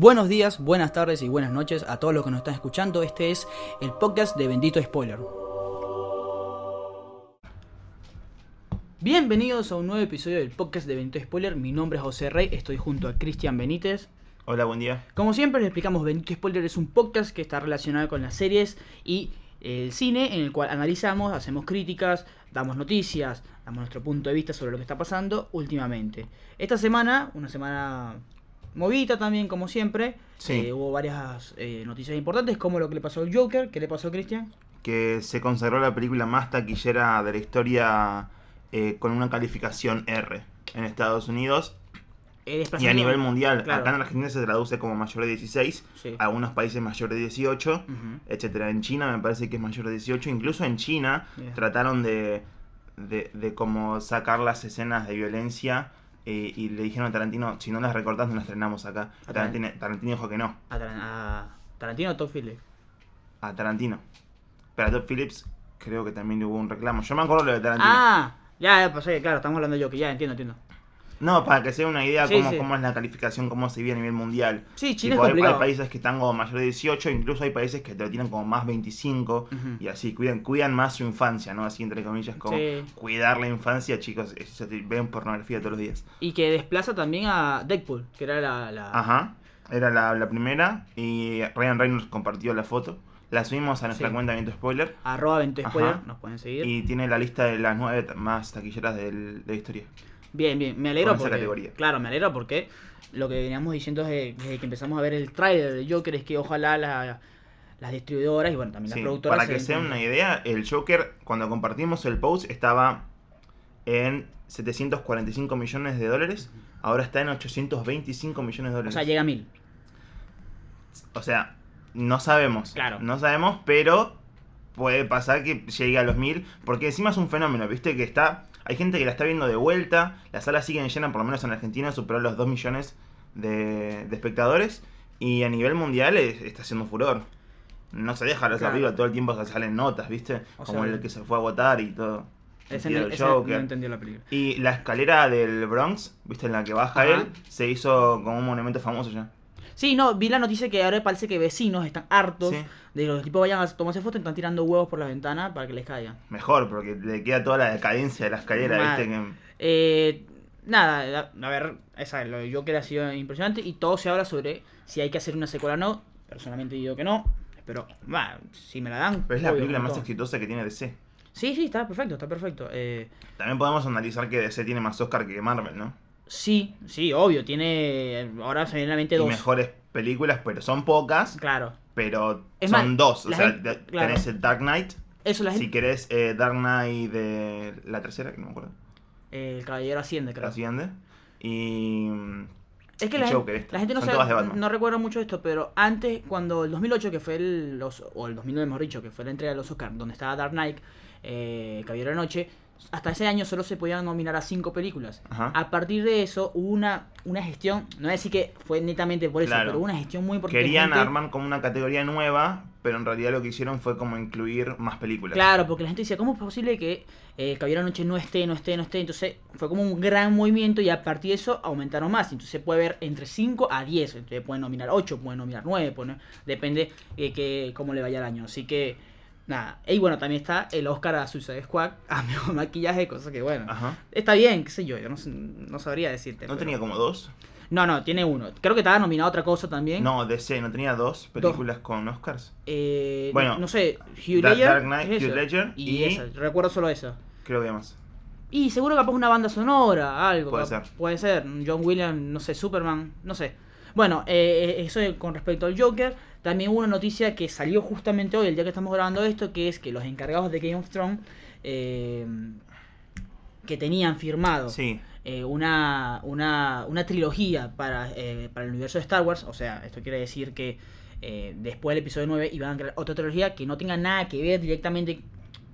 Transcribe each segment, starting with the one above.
Buenos días, buenas tardes y buenas noches a todos los que nos están escuchando. Este es el podcast de Bendito Spoiler. Bienvenidos a un nuevo episodio del podcast de Bendito Spoiler. Mi nombre es José Rey, estoy junto a Cristian Benítez. Hola, buen día. Como siempre les explicamos, Bendito Spoiler es un podcast que está relacionado con las series y el cine en el cual analizamos, hacemos críticas, damos noticias, damos nuestro punto de vista sobre lo que está pasando últimamente. Esta semana, una semana movida también, como siempre, Sí. eh, hubo varias eh, noticias importantes, como lo que le pasó al Joker. ¿Qué le pasó a Cristian? Que se consagró la película más taquillera de la historia eh, con una calificación R en Estados Unidos y a nivel mundial. Claro. Acá en Argentina se traduce como mayor de 16, Sí. algunos países mayor de 18, Ujú. etcétera. En China me parece que es mayor de 18, incluso en China trataron de, de, de como sacar las escenas de violencia eh, y le dijeron a Tarantino, si no las recortás no las estrenamos acá. Ah, Tarantino, Tarantino dijo que no, A, Tar- a Tarantino o Todd Phillips. a Tarantino. Pero a Todd Phillips creo que también hubo un reclamo. Yo me acuerdo lo de Tarantino. Ah, ya, pasé, claro, estamos hablando de Joker, ya entiendo, entiendo. No, para que se dé una idea Sí, cómo, sí. cómo es la calificación, cómo se vive a nivel mundial. Sí, China Tipo, es hay, complicado. hay países que están como mayor de 18, incluso hay países que te lo tienen como más 25 Ujú. y así, cuidan, cuidan más su infancia, ¿no? Así entre comillas, como Sí. cuidar la infancia, chicos, se te- ven pornografía todos los días. Y que desplaza también a Deadpool, que era la... la- Ajá, era la, la primera y Ryan Reynolds compartió la foto. La subimos a nuestra Sí. cuenta de Viento Spoiler Arroba Ajá. Spoiler, nos pueden seguir. y tiene la lista de las nueve más taquilleras del- de la historia. Bien, bien, me alegro Con esa porque... categoría. Claro, me alegro porque lo que veníamos diciendo desde, desde que empezamos a ver el tráiler de Joker es que ojalá la- las distribuidoras y bueno, también las productoras... para que se den una idea, el Joker, cuando compartimos el post, estaba en 745 millones de dólares. Ahora está en 825 millones de O dólares. sea, llega a mil. O sea, no sabemos. Claro. No sabemos, pero puede pasar que llegue a los mil. Porque encima es un fenómeno, viste, que está. Hay gente que la está viendo de vuelta. Las salas siguen llenas, por lo menos en Argentina, superó los 2 millones de, de espectadores. Y a nivel mundial es- está haciendo furor. No se deja los Claro. arriba, todo el tiempo salen notas, ¿viste? O Como sea, el que se fue a votar y todo. Ese, el ese Joker. no entendió la película. Y la escalera del Bronx, ¿viste? En la que baja Ajá. él, se hizo como un monumento famoso ya. Sí, no, vi la noticia que ahora parece que vecinos están hartos Sí. de que los tipos vayan a tomarse fotos y están tirando huevos por la ventana para que les caigan. Mejor, porque le queda toda la decadencia de la escalera. ¿viste? Que... Eh, nada, a ver, esa, lo de Joker ha sido impresionante y todo se habla sobre si hay que hacer una secuela o no. Personalmente digo que no, pero va, si me la dan. Pero es la película más todo. exitosa que tiene DC. Sí, sí, está perfecto, está perfecto. Eh, También podemos analizar que DC tiene más Oscar que Marvel, ¿no? Sí, sí, obvio, tiene. Ahora se me viene a la mente Y dos. mejores películas, pero son pocas, Claro. pero Es son más, dos. O sea, gente- te- claro. tenés el Dark Knight. Eso la gente. Si querés eh, Dark Knight de la tercera, que no me acuerdo. el caballero asciende, creo. La siguiente. Y. Es que y la, gente, la gente no sabe, no recuerda mucho esto, pero antes, cuando el 2008, que fue el, los, o el 2009 mejor dicho, que fue la entrega de los Oscars, donde estaba Dark Knight, eh, Caballero de la Noche, hasta ese año solo se podían nominar a cinco películas. Ajá. A partir de eso hubo una, una gestión, no voy a decir que fue netamente por eso, Claro. pero hubo una gestión muy importante. Querían armar como una categoría nueva, pero en realidad lo que hicieron fue como incluir más películas. Claro, porque la gente decía, ¿cómo es posible que eh, Caballero Noche no esté, no esté, no esté? Entonces fue como un gran movimiento y a partir de eso aumentaron más. Entonces se puede ver entre 5 a 10. Entonces pueden nominar 8, pueden nominar 9, pueden- depende eh, que, cómo le vaya el año. Así que, nada. Y bueno, también está el Oscar a Suicide Squad, a mejor maquillaje, cosa que bueno. Ajá. Está bien, qué sé yo, yo no, no sabría decirte. ¿No pero- tenía como dos? No, no, tiene uno. Creo que estaba nominado a otra cosa también. No, DC, ¿no tenía dos películas con Oscars? Eh, Bueno, no sé, Hugh Ledger. Dark Knight, es Hugh esa. Ledger y, y- esa, recuerdo solo esa. Creo que había más. Y seguro capaz una banda sonora, algo. Puede ser. Puede ser. John Williams, no sé, Superman, no sé. Bueno, eh, eso es con respecto al Joker. También hubo una noticia que salió justamente hoy, el día que estamos grabando esto, que es que los encargados de Game of Thrones, eh, que tenían firmado Sí. eh, una, una, una trilogía para, eh, para el universo de Star Wars, o sea, esto quiere decir que eh, después del episodio 9 iban a crear otra trilogía que no tenga nada que ver directamente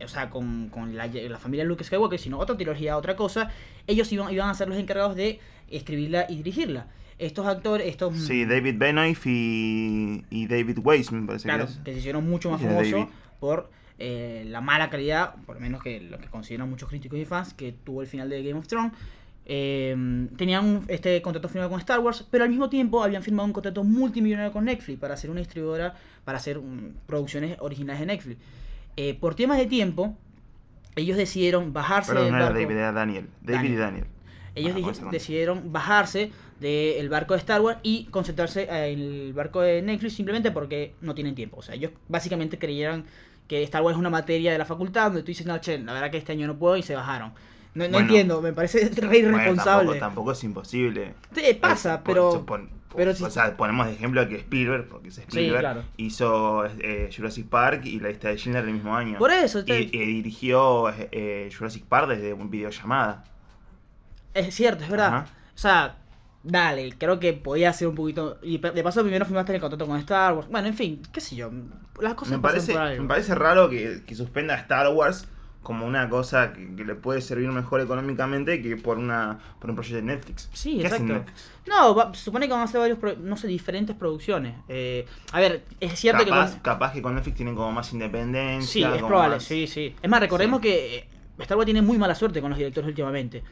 o sea, con, con la, la familia Luke Skywalker, sino otra trilogía, otra cosa, ellos iban, iban a ser los encargados de escribirla y dirigirla. Estos actores, estos... mm, Sí, David Benoist y, y David Weiss, me parece Claro, que es. que se hicieron mucho más famosos por eh, la mala calidad, por lo menos que lo que consideran muchos críticos y fans, que tuvo el final de Game of Thrones. eh, tenían este contrato firmado con Star Wars, pero al mismo tiempo habían firmado un contrato multimillonario con Netflix para hacer una distribuidora, para hacer um, producciones originales de Netflix. Eh, por temas de tiempo, ellos decidieron bajarse Perdón, del no era. David, era Daniel. David y Daniel. Ellos Ah, dije- decidieron bajarse del barco de Star Wars y concentrarse en el barco de Netflix simplemente porque no tienen tiempo. O sea, ellos básicamente creyeron que Star Wars es una materia de la facultad donde tú dices, no, che, la verdad que este año no puedo y se bajaron. No, no Bueno. entiendo, me parece re Bueno, irresponsable. tampoco, tampoco es imposible. Sí, pasa, Eh, pero... pero si- O sea, ponemos de ejemplo que Spielberg, porque es Spielberg, claro. hizo eh, Jurassic Park y la lista de Schindler el mismo año. Por eso, y, te- y dirigió eh, Jurassic Park desde un videollamada. Es cierto, es verdad. Ajá. O sea, dale, creo que podía ser un poquito... Y de paso primero firmaste el contrato con Star Wars. Bueno, en fin, qué sé yo. Las cosas Me parece, por algo. me parece raro que, que suspenda a Star Wars como una cosa que, que le puede servir mejor económicamente que por una por un proyecto de Netflix. Sí, ¿Qué hace exacto. Netflix? No, va- supone que van a hacer varios, pro- no sé, diferentes producciones. Eh, a ver, es cierto Capaz, que... con- capaz que con Netflix tienen como más independencia. Sí, es probable, más- sí, sí. Es más, recordemos Sí. que eh, Star Wars tiene muy mala suerte con los directores últimamente.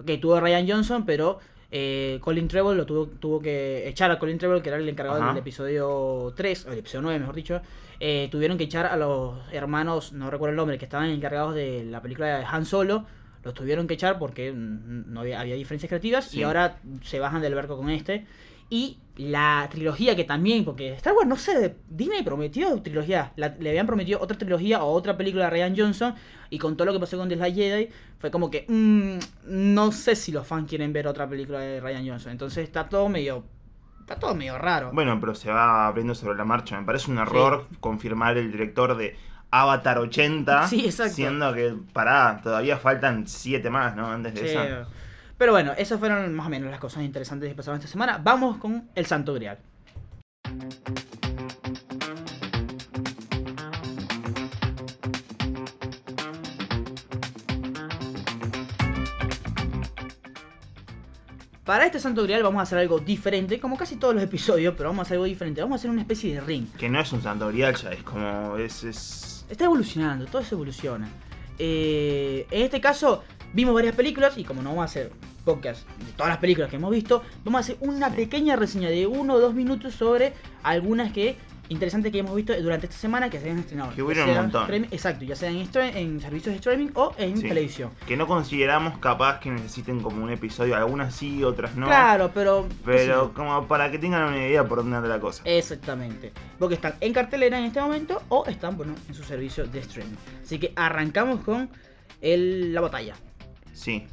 Ok, tuvo a Ryan Johnson, pero eh, Colin Trevorrow lo tuvo, tuvo que echar a Colin Trevorrow, que era el encargado Ajá. del episodio 3, o el episodio 9, mejor dicho. Eh, tuvieron que echar a los hermanos, no recuerdo el nombre, que estaban encargados de la película de Han Solo. Los tuvieron que echar porque mm, no había, había diferencias creativas Sí. y ahora se bajan del barco con este. Y la trilogía que también, porque Star Wars, no sé, Disney prometió trilogía. La- le habían prometido otra trilogía o otra película de Ryan Johnson. Y con todo lo que pasó con The Last Jedi, fue como que, mm, no sé si los fans quieren ver otra película de Ryan Johnson. Entonces está todo medio, está todo medio raro. Bueno, pero se va abriendo sobre la marcha. Me parece un error confirmar el director de Avatar 80. Sí, exacto. Siendo que, pará, todavía faltan 7 más, ¿no? Antes de Sí. esa. Pero bueno, esas fueron más o menos las cosas interesantes que pasaron esta semana. Vamos con el Santo Grial. Para este Santo Grial vamos a hacer algo diferente, como casi todos los episodios, pero vamos a hacer algo diferente. Vamos a hacer una especie de ring. Que no es un santo grial ya, es como. Es, es... Está evolucionando, todo eso evoluciona. Eh, en este caso, vimos varias películas y como no vamos a hacer podcast de todas las películas que hemos visto, vamos a hacer una pequeña reseña de uno o dos minutos sobre algunas que interesantes que hemos visto durante esta semana que se han estrenado. Que hubieron un montón. exacto, ya sea en, servicios de streaming o en Sí. televisión. Que no consideramos capaz que necesiten como un episodio, algunas sí, otras no. Claro, pero... Pero como para que tengan una idea por dónde anda la cosa. Exactamente. Porque están en cartelera en este momento o están, bueno, en su servicio de streaming. Así que arrancamos con el- la batalla. Sí.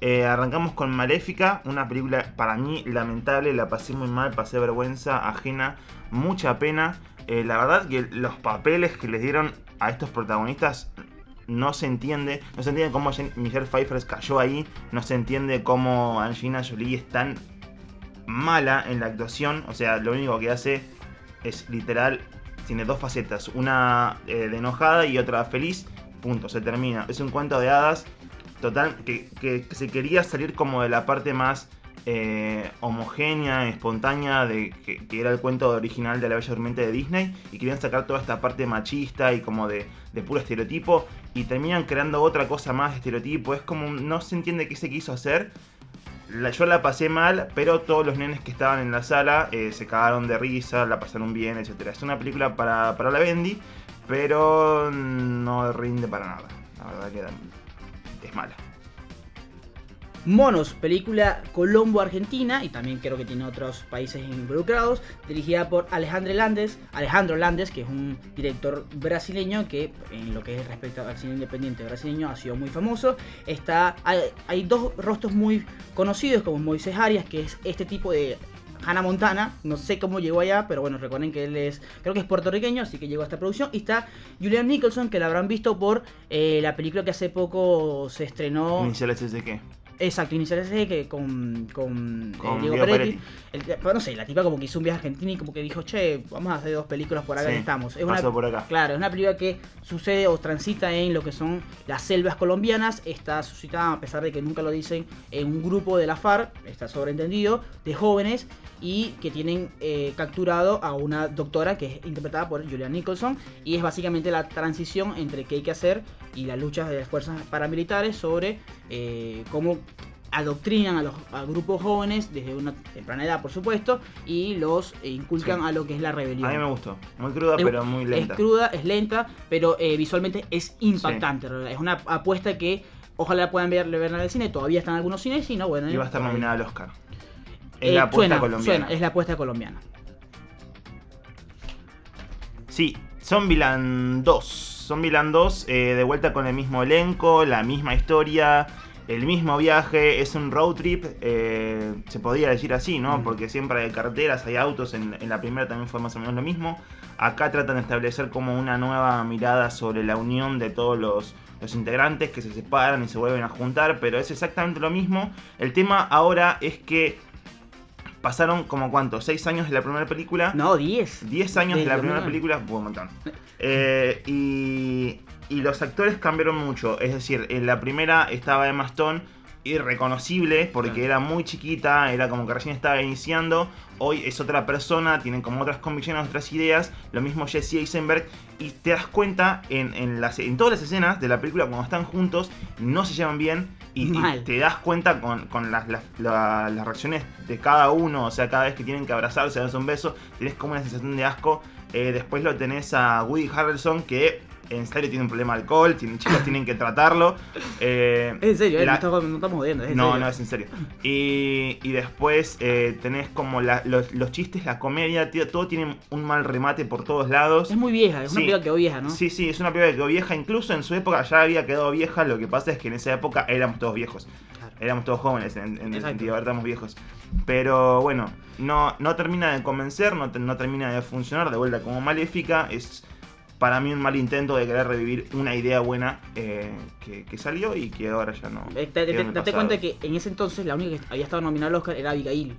Eh, arrancamos con Maléfica, una película para mí lamentable, la pasé muy mal, pasé vergüenza ajena, mucha pena. Eh, la verdad que los papeles que les dieron a estos protagonistas no se entiende, no se entiende cómo Michelle Pfeiffer cayó ahí, no se entiende cómo Angelina Jolie es tan mala en la actuación, o sea, lo único que hace es literal, tiene dos facetas, una eh, de enojada y otra feliz, punto, se termina. Es un cuento de hadas total que, se quería salir como de la parte más eh, homogénea, espontánea de que, era el cuento original de la Bella Durmiente de Disney y querían sacar toda esta parte machista y como de, de puro estereotipo y terminan creando otra cosa más de estereotipo. Es como no se entiende qué se quiso hacer. Yo la pasé mal, pero todos los nenes que estaban en la sala eh, se cagaron de risa, la pasaron bien, etc. Es una película para, para la Bendy, pero no rinde para nada. La verdad que es mala. Monos, película Colombo-Argentina y también creo que tiene otros países involucrados, dirigida por Alejandro Landes, Alejandro Landes, que es un director brasileño que en lo que es respecto al cine independiente brasileño ha sido muy famoso. Está, hay, hay dos rostros muy conocidos como Moisés Arias, que es este tipo de Hannah Montana, no sé cómo llegó allá, pero bueno, recuerden que él es, creo que es puertorriqueño, así que llegó a esta producción. Y está Julian Nicholson, que la habrán visto por eh, la película que hace poco se estrenó. Iniciales es de qué? Exacto, Iniciales S que con, con, eh, Diego Diego Peretti. Peretti. El- pero no sé, la tipa como que hizo un viaje a Argentina y como que dijo, che, vamos a hacer dos películas por acá Sí, que estamos. Es una, por acá. Claro, es una película que sucede o transita en lo que son las selvas colombianas. Está suscitada, a pesar de que nunca lo dicen, en un grupo de la FARC, está sobreentendido, de jóvenes y que tienen eh, capturado a una doctora que es interpretada por Julian Nicholson y es básicamente la transición entre qué hay que hacer y las luchas de las fuerzas paramilitares sobre eh, cómo adoctrinan a los a grupos jóvenes desde una temprana edad, por supuesto, y los inculcan Sí. a lo que es la rebelión. A mí me gustó. Muy cruda, Es- pero muy lenta. Es cruda, es lenta, pero eh, visualmente es impactante. Es una apuesta que ojalá puedan ver, ver en el cine. Todavía están algunos cines y no, bueno. Y va a estar nominada al Oscar. Es Eh, la apuesta suena, colombiana. suena, es la apuesta colombiana. Sí, Zombieland 2. Zombieland 2, eh, de vuelta con el mismo elenco, la misma historia, el mismo viaje. Es un road trip, eh, se podría decir así, ¿no? Mm. Porque siempre hay carreteras, hay autos. En, en la primera también fue más o menos lo mismo. Acá tratan de establecer como una nueva mirada sobre la unión de todos los, los integrantes que se separan y se vuelven a juntar, pero es exactamente lo mismo. El tema ahora es que pasaron como cuánto, 6 años de la primera película. No, 10. 10 años de la primera 2009. película, fue un montón. Eh, y, y los actores cambiaron mucho. Es decir, en la primera estaba Emma Stone, irreconocible, porque Claro. era muy chiquita, era como que recién estaba iniciando. Hoy es otra persona, tienen como otras convicciones, otras ideas. Lo mismo Jesse Eisenberg. Y te das cuenta en, en, las, en todas las escenas de la película, cuando están juntos, no se llevan bien. Y, te das cuenta con, con las, las- la- las reacciones de cada uno. O sea, cada vez que tienen que abrazarse, darse un beso, tenés como una sensación de asco. Eh, después lo tenés a Woody Harrelson, que en serio tiene un problema de alcohol. Tienen, chicos tienen que tratarlo. Eh, Es en serio, eh, la- no, estamos, no estamos. Es en no, serio. no, es en serio. Y, y después eh, tenés como la- los, los chistes, la comedia, tío, todo tiene un mal remate por todos lados. Es muy vieja, es una película que quedó vieja, ¿no? Sí, sí, es una película que quedó vieja. Incluso en su época ya había quedado vieja. Lo que pasa es que en esa época éramos todos viejos. Claro. Éramos todos jóvenes en, en el sentido, ahora estamos viejos. Pero bueno, no, no termina de convencer, no, no termina de funcionar. De vuelta como maléfica, es para mí un mal intento de querer revivir una idea buena eh, que, que salió y que ahora ya no. Eh, te- te- date cuenta que en ese entonces la única que había estado nominada al Oscar era Abigail,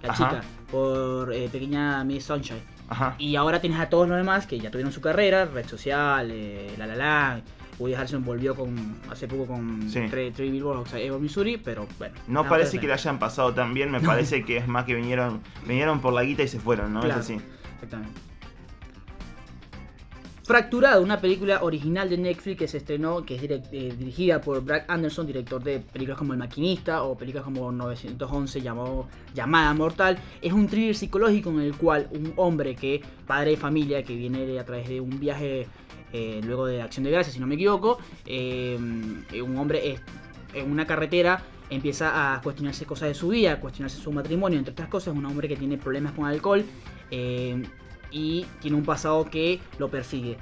la Ajá. chica, por eh, Pequeña Miss Sunshine. Ajá. Y ahora tienes a todos los demás que ya tuvieron su carrera, Red Social, eh, La La La. Woody Harrelson volvió con hace poco con Sí. Tre- Three Billboards, Evo Missouri, pero bueno. No parece que que le hayan pasado tan bien, me parece que es más que vinieron vinieron por la guita y se fueron, ¿no? Claro. Es así. Exactamente. Fracturado, una película original de Netflix que se estrenó, que es eh, dirigida por Brad Anderson, director de películas como El Maquinista o películas como 911 llamado, Llamada Mortal. Es un thriller psicológico en el cual un hombre que, padre de familia, que viene a través de un viaje eh, luego de Acción de Gracias, si no me equivoco, eh, un hombre en una carretera empieza a cuestionarse cosas de su vida, a cuestionarse su matrimonio, entre otras cosas, un hombre que tiene problemas con alcohol y tiene un pasado que lo persigue.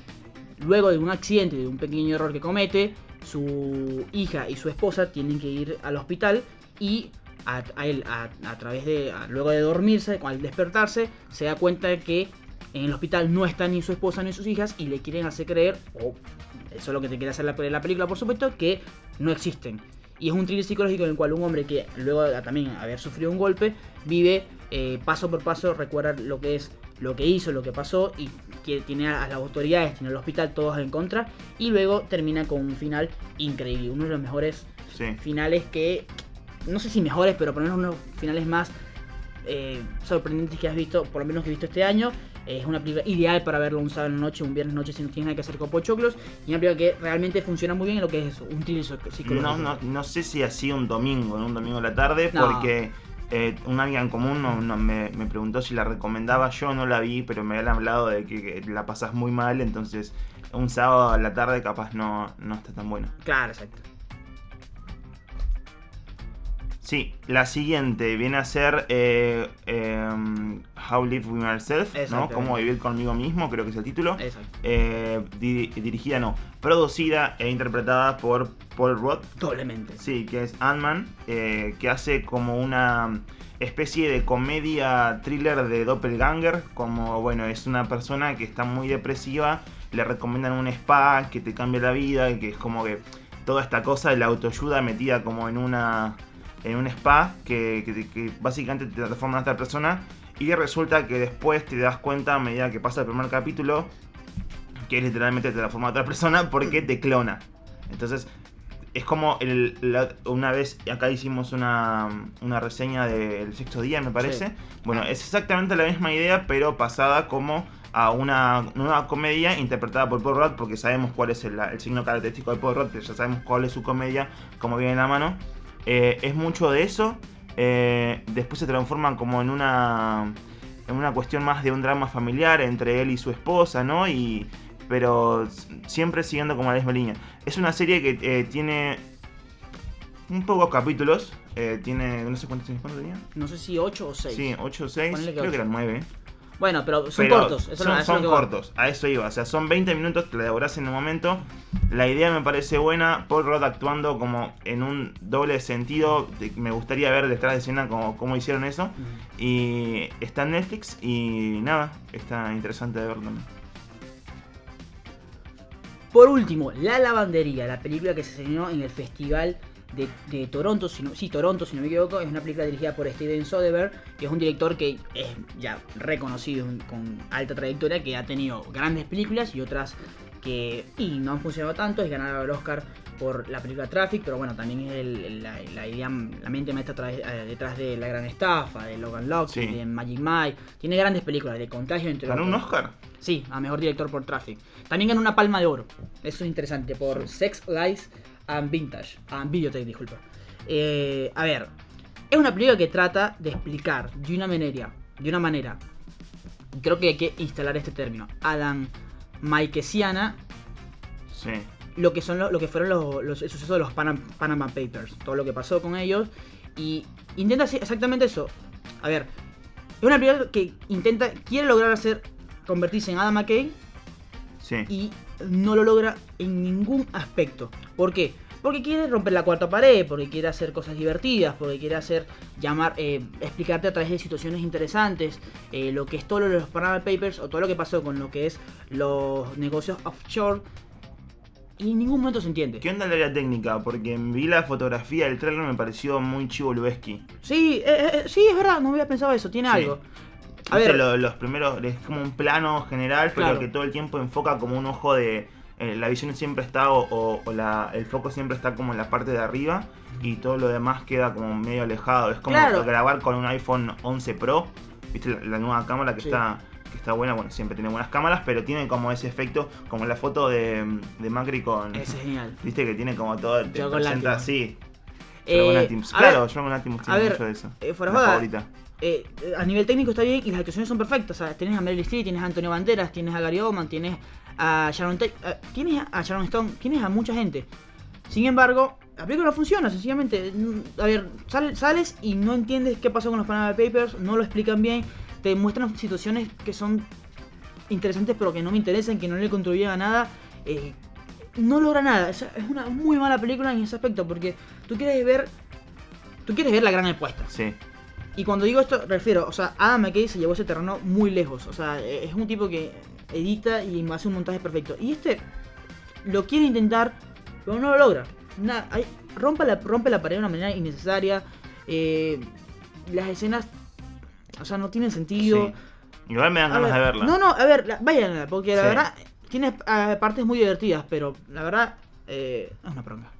Luego de un accidente, de un pequeño error que comete, su hija y su esposa tienen que ir al hospital y a, él, a, través de, luego de dormirse, al despertarse, se da cuenta de que en el hospital no están ni su esposa ni sus hijas y le quieren hacer creer, o eso es lo que te quiere hacer la, la película por supuesto, que no existen. Y es un thriller psicológico en el cual un hombre que luego de también haber sufrido un golpe, vive eh, paso por paso, recuerda lo que es, lo que hizo, lo que pasó y que tiene a las autoridades, tiene al hospital todos en contra y luego termina con un final increíble, uno de los mejores Sí. finales que, no sé si mejores, pero por lo menos uno de los finales más eh, sorprendentes que has visto, por lo menos que he visto este año. Es una película ideal para verlo un sábado en noche, un viernes noche si no tienes nada que hacer con pochoclos. Y una película que realmente funciona muy bien en lo que es eso, un thriller psico- psicológico. No, no, no sé si así un domingo, ¿no? un domingo a la tarde, No. porque eh, una amiga en común no- me, me preguntó si la recomendaba. Yo no la vi, pero me habían hablado de que, que la pasas muy mal, entonces un sábado a la tarde capaz no, no está tan bueno. Claro, exacto. Sí, la siguiente viene a ser eh, em, How Live With Myself, ¿no? Cómo vivir conmigo mismo, creo que es el título. Exacto. Eh, di- dirigida, no, producida e interpretada por Paul Roth. Doblemente. Sí, que es Ant-Man, eh, que hace como una especie de comedia thriller de doppelganger, como bueno, es una persona que está muy depresiva, le recomiendan un spa que te cambia la vida, y que es como que toda esta cosa de la autoayuda metida como en una en un spa que, que- que básicamente te transforma en otra persona y resulta que después te das cuenta a medida que pasa el primer capítulo que literalmente te transforma en otra persona porque te clona. Entonces es como el, la- una vez acá hicimos una, una reseña del sexto día, me parece. Sí. Bueno, es exactamente la misma idea, pero pasada como a una nueva comedia interpretada por Paul Rudd, porque sabemos cuál es el, el signo característico de Paul Rudd, ya sabemos cuál es su comedia, cómo viene en la mano. Eh, es mucho de eso. eh, después se transforma como en una en una cuestión más de un drama familiar entre él y su esposa, ¿no? Y pero siempre siguiendo como la misma línea. Es una serie que eh, tiene un pocos capítulos. eh, tiene no sé cuántos cuántos tenía. No sé si 8 o 6. Sí, 8 o 6, Ponele que creo que ocho. eran 9. Bueno, pero son Pero cortos. Eso son no, eso son cortos, a eso iba. O sea, son 20 minutos que la devorás en un momento. La idea me parece buena. Paul Rudd actuando como en un doble sentido. Me gustaría ver detrás de escena cómo, cómo hicieron eso. Y está en Netflix y nada, está interesante de ver también. Por último, La Lavandería, la película que se estrenó en el Festival de, de Toronto, si no, sí, Toronto, si no me equivoco, es una película dirigida por Steven Soderbergh, que es un director que es ya reconocido con alta trayectoria, que ha tenido grandes películas y otras que y no han funcionado tanto, es ganar el Oscar por la película Traffic, pero bueno, también es el- la, la idea, la mente maestra tra- eh, detrás de La Gran Estafa, de Logan Lucky, Sí. de Magic Mike, tiene grandes películas, de Contagio entre ¿Ganó un. Oscar? Sí, a mejor director por Traffic. También ganó una palma de oro. Eso es interesante. Por Sí. Sex, Lies and Vintage. And Videotape, disculpa. Eh, a ver. Es una película que trata de explicar de una manera. De una manera. Creo que hay que instalar este término. Adam Maikesiana. Sí. Lo que son lo, lo que fueron los, los el suceso de los Panam- Panama Papers. Todo lo que pasó con ellos. Y intenta hacer exactamente eso. A ver. Es una película que intenta. Quiere lograr hacer. Convertirse en Adam McKay Sí. y no lo logra en ningún aspecto. ¿Por qué? Porque quiere romper la cuarta pared, porque quiere hacer cosas divertidas, porque quiere hacer llamar, eh, explicarte a través de situaciones interesantes eh, lo que es todo lo de los Panama Papers o todo lo que pasó con lo que es los negocios offshore y en ningún momento se entiende. ¿Qué onda el área técnica? Porque vi la fotografía del trailer me pareció muy chivo Lubeski. Sí, eh, eh, sí, es verdad, no había pensado eso, tiene Sí. algo. A ¿Viste ver, lo- los primeros, es como un plano general, pero Claro. que todo el tiempo enfoca como un ojo de. eh, la visión siempre está, o, o- o la, el foco siempre está como en la parte de arriba, y todo lo demás queda como medio alejado. Es como Claro. grabar con un iPhone 11 Pro, ¿viste? La, la nueva cámara que Sí. está que está buena, bueno, siempre tiene buenas cámaras, pero tiene como ese efecto, como la foto de, de Macri con. es genial. Viste que tiene como todo, te Yo con presenta así. Eh, Claro, ver, Dragon Latimus a tiene mucho de eso. eh, La favorita. Eh, a nivel técnico está bien y las actuaciones son perfectas. Tienes a Meryl Streep, tienes a Antonio Banderas, tienes a Gary Oldman, tienes a Sharon Tate, eh, tienes a Sharon Stone, tienes a mucha gente. Sin embargo, la película no funciona, sencillamente. Mm, A ver, sal- sales y no entiendes qué pasó con los Panama Papers, no lo explican bien, te muestran situaciones que son interesantes pero que no me interesan, que no le contribuyen a nada. eh, no logra nada. Es una muy mala película en ese aspecto porque tú quieres ver... Tú quieres ver la gran apuesta. Sí. Y cuando digo esto, refiero, o sea, Adam McKay se llevó ese terreno muy lejos. O sea, eh, es un tipo que edita y hace un montaje perfecto. Y este lo quiere intentar, pero no lo logra. Nada, hay- rompe, la, rompe la pared de una manera innecesaria. eh, las escenas, o sea, no tienen sentido. Sí. Igual me dan ganas de verla. No, no, a ver, la- váyanla, porque la Sí. verdad tiene eh, partes muy divertidas, pero la verdad eh, es una bronca.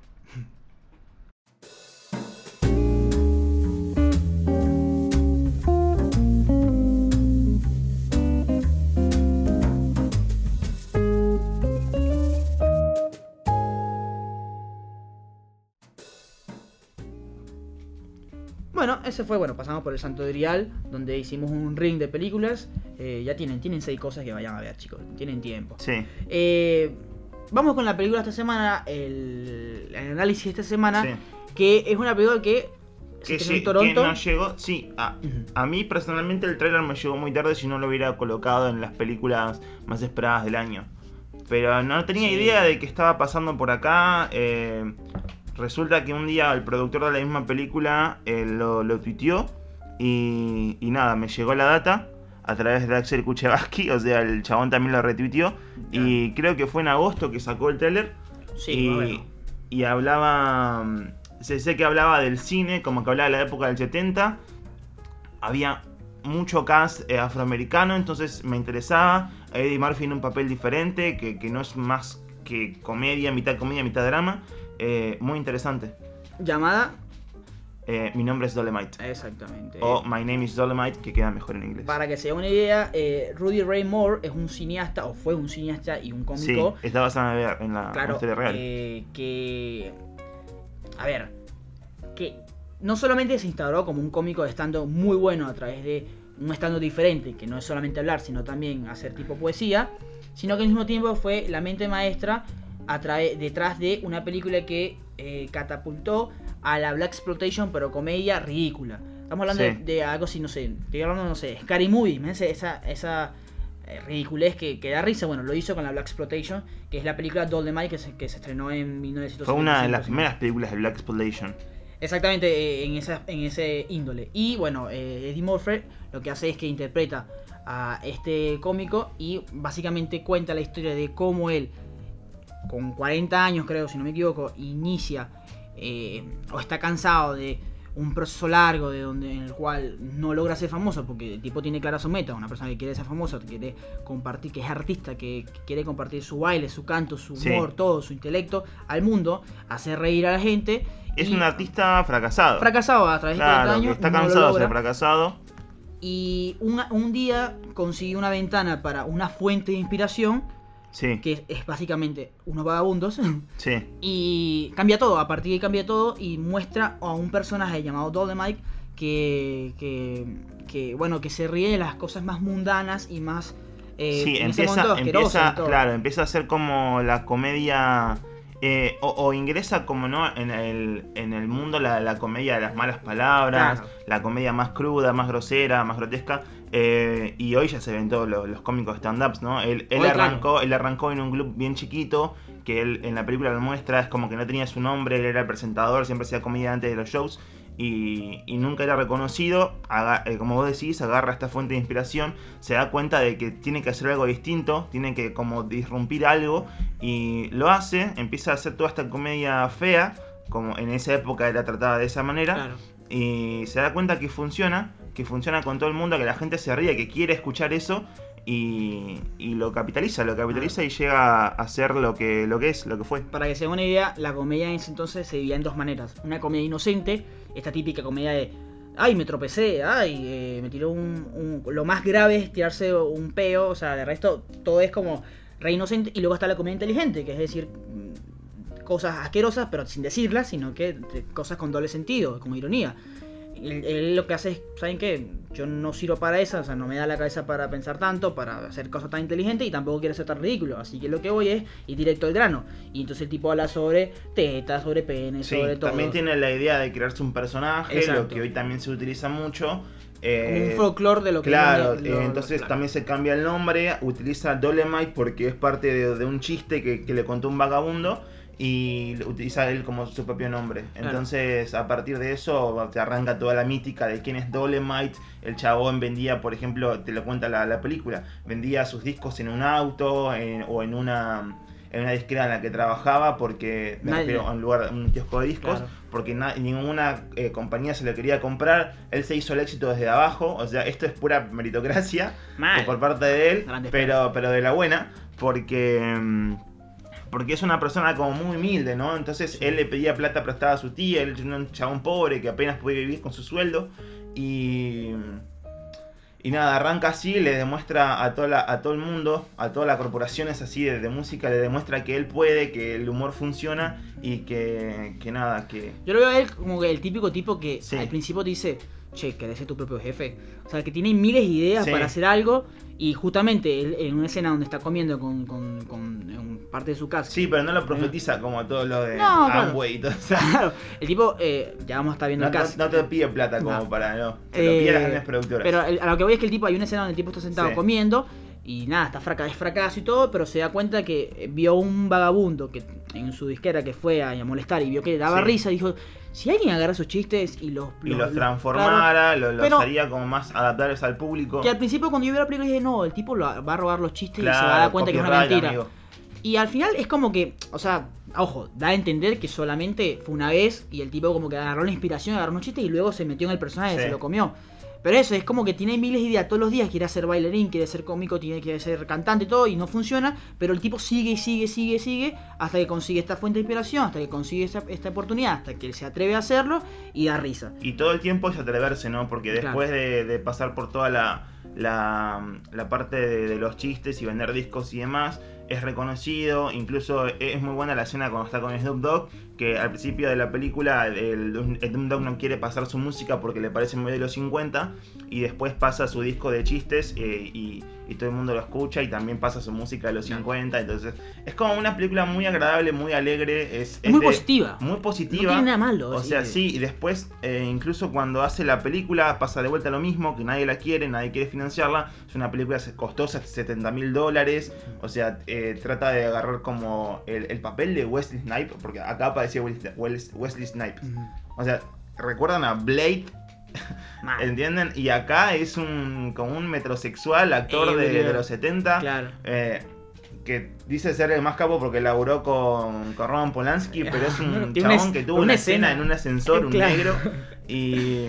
Bueno, ese fue, bueno, pasamos por el Santo Grial, donde hicimos un ring de películas. Eh, ya tienen, tienen seis cosas que vayan a ver, chicos. Tienen tiempo. Sí. Eh, vamos con la película de esta semana, el, el análisis de esta semana, sí. que es una película que se Que, Toronto. que no llegó. Sí, a, mí personalmente el trailer me llegó muy tarde si no lo hubiera colocado en las películas más esperadas del año. Pero no tenía Sí. idea de que estaba pasando por acá. eh, resulta que un día el productor de la misma película eh, lo, lo tuiteó. Y, y nada, me llegó la data a través de Axel Kuchevaski. O sea, el chabón también lo retuiteó. Y creo que fue en agosto que sacó el trailer. Sí, y, bueno. y hablaba. Se sé que hablaba del cine, como que hablaba de la época del 70. Había mucho cast eh, afroamericano, entonces me interesaba. Eddie Murphy en un papel diferente, que, que no es más que comedia, mitad comedia, mitad drama. Eh, muy interesante. Llamada. Eh, mi nombre es Dolemite. Exactamente. O My name is Dolemite, que queda mejor en inglés. Para que se den una idea, eh, Rudy Ray Moore es un cineasta, o fue un cineasta y un Sí, cómico. está basada en la, en la claro, historia real. eh, que. A ver. Que no solamente se instauró como un cómico de estando muy bueno a través de un estando diferente, que no es solamente hablar, sino también hacer tipo poesía, sino que al mismo tiempo fue la mente maestra a detrás de una película que eh, catapultó a la Black Exploitation, pero comedia ridícula. Estamos hablando Sí. de, de algo así, no sé, estoy hablando, no sé, Scary Movie, ¿me esa, esa eh, ridiculez que, que da risa. Bueno, lo hizo con la Black Exploitation, que es la película Dolomite que se, que se estrenó en 1975. Fue una de las primeras películas de Black Exploitation. Exactamente, eh, en, esa, en ese índole. Y bueno, Eddie Murphy lo que hace es que interpreta a este cómico y básicamente cuenta la historia de cómo él, con 40 años creo, si no me equivoco, inicia eh, o está cansado de un proceso largo de donde en el cual no logra ser famoso porque el tipo tiene clara su meta, una persona que quiere ser famoso, que quiere compartir, que es artista, que, que quiere compartir su baile, su canto, su Sí. humor, todo, su intelecto al mundo, hacer reír a la gente. Es un artista fracasado. fracasado a través de 40 Claro, que años. está no cansado de ser fracasado. Y un, un día consiguió una ventana para una fuente de inspiración, Sí, que es básicamente unos vagabundos, sí. y cambia todo, a partir de ahí cambia todo y muestra a un personaje llamado Dolomite que, que, que, bueno, que se ríe de las cosas más mundanas y más... eh, sí, empieza, empieza, claro, empieza a ser como la comedia. Eh, o, o ingresa como no en el, en el mundo la, la comedia de las malas palabras, Claro. la comedia más cruda, más grosera, más grotesca. eh, y hoy ya se ven todos los, los cómicos stand-ups, ¿no? Él, él claro. arrancó, él arrancó en un club bien chiquito, que él en la película lo muestra, es como que no tenía su nombre, él era el presentador, siempre hacía comedia antes de los shows. Y, y nunca era reconocido, aga- eh, como vos decís, agarra esta fuente de inspiración, se da cuenta de que tiene que hacer algo distinto, tiene que como disrumpir algo y lo hace, empieza a hacer toda esta comedia fea, como en esa época era tratada de esa manera, Claro. y se da cuenta que funciona, que funciona con todo el mundo, que la gente se ríe, que quiere escuchar eso y, y lo capitaliza, lo capitaliza y llega a ser lo que, lo que es, lo que fue. Para que se den una idea, la comedia en ese entonces se dividía en dos maneras. Una comedia inocente, esta típica comedia de, ay, me tropecé, ay, eh, me tiró un, un- Lo más grave es tirarse un peo, o sea, de resto todo es como re inocente. Y luego está la comedia inteligente, que es decir, mm, cosas asquerosas, pero sin decirlas, sino que cosas con doble sentido, como ironía. Él, él lo que hace es, ¿saben qué? Yo no sirvo para eso, o sea, no me da la cabeza para pensar tanto, para hacer cosas tan inteligentes y tampoco quiero ser tan ridículo. Así que lo que voy es ir directo al grano. Y entonces el tipo habla sobre tetas, sobre pene, Sí, sobre todo. también tiene la idea de crearse un personaje, Exacto. lo que hoy también se utiliza mucho. Eh, un folclore de lo que Claro, lo- lo- entonces claro. también se cambia el nombre, utiliza Dolemite porque es parte de, de un chiste que, que le contó un vagabundo y utiliza él como su propio nombre. Claro. Entonces, a partir de eso, te arranca toda la mítica de quién es Dolemite. El chabón vendía, por ejemplo, te lo cuenta la, la película, vendía sus discos en un auto en- o en una en una disquera en la que trabajaba porque me refiero a un lugar un kiosco de discos Claro. porque na- ninguna eh, compañía se lo quería comprar él se hizo el éxito desde abajo o sea esto es pura meritocracia Mal. por parte de él, Grandes pero, pero de la buena, porque, mm, porque es una persona como muy humilde, ¿no? Entonces él le pedía plata prestada a su tía, él es un chabón pobre que apenas puede vivir con su sueldo y... Y nada, arranca así, le demuestra a, toda la- a todo el mundo, a todas las corporaciones así de, de música, le demuestra que él puede, que el humor funciona y que, que nada, que... Yo lo veo a él como que el típico tipo que Sí. al principio te dice, che, querés ser tu propio jefe. O sea, que tiene miles de ideas Sí. para hacer algo y justamente en una escena donde está comiendo con, con, parte de su casa. Sí, pero no lo profetiza como todo lo de No, claro. Amway y todo eso. Claro, el tipo, eh, ya vamos a estar viendo No, el caso. no- no te pide plata como No. para no. Te lo pide a las Eh, grandes productoras. Pero el- a lo que voy es que el tipo, hay una escena donde el tipo está sentado Sí. comiendo y nada, está fraca, es fracaso y todo, pero se da cuenta que eh, vio un vagabundo que en su disquera que fue a, a molestar y vio que daba Sí. risa, dijo, si alguien agarra esos chistes y los... y los transformara, lo- los haría como más adaptables al público. que al principio cuando yo vi la película dije, no, el tipo lo- va a robar los chistes y se va a dar cuenta que es una mentira. amigo. Y al final es como que, o sea, ojo, da a entender que solamente fue una vez y el tipo como que agarró la inspiración, agarró un chiste y luego se metió en el personaje, Sí. se lo comió. Pero eso, es como que tiene miles de ideas todos los días, quiere ser bailarín, quiere ser cómico, tiene que ser cantante y todo, y no funciona, pero el tipo sigue y sigue, sigue, sigue, hasta que consigue esta fuente de inspiración, hasta que consigue esta, esta oportunidad, hasta que se atreve a hacerlo y da risa. Y todo el tiempo es atreverse, ¿no? Porque Claro. después de, de pasar por toda la, la, la parte de, los chistes y vender discos y demás. Es reconocido, incluso es muy buena la escena cuando está con Snoop Dogg, que al principio de la película el, el Snoop Dogg no quiere pasar su música porque le parece muy de los 50 y después pasa su disco de chistes eh, y, y todo el mundo lo escucha y también pasa su música de los 50, entonces es como una película muy agradable, muy alegre, es, es muy de- positiva. muy No positiva. tiene nada malo. O sea, que- sí, y después, eh, incluso cuando hace la película, pasa de vuelta lo mismo, que nadie la quiere, nadie quiere financiarla. Es una película costosa, 70 mil dólares. O sea, eh, trata de agarrar como el, el papel de Wesley Snipes, porque acá aparecía Wesley, Wesley- Snipes. O sea, ¿recuerdan a Blade? ¿Entienden? Y acá es un como un metrosexual, actor Eh, de, los 70. Claro. eh, que dice ser el más capo porque laburó con, con Roman Polanski, pero es un una chabón que tuvo una una, escena. escena en un ascensor, un Claro. negro, y,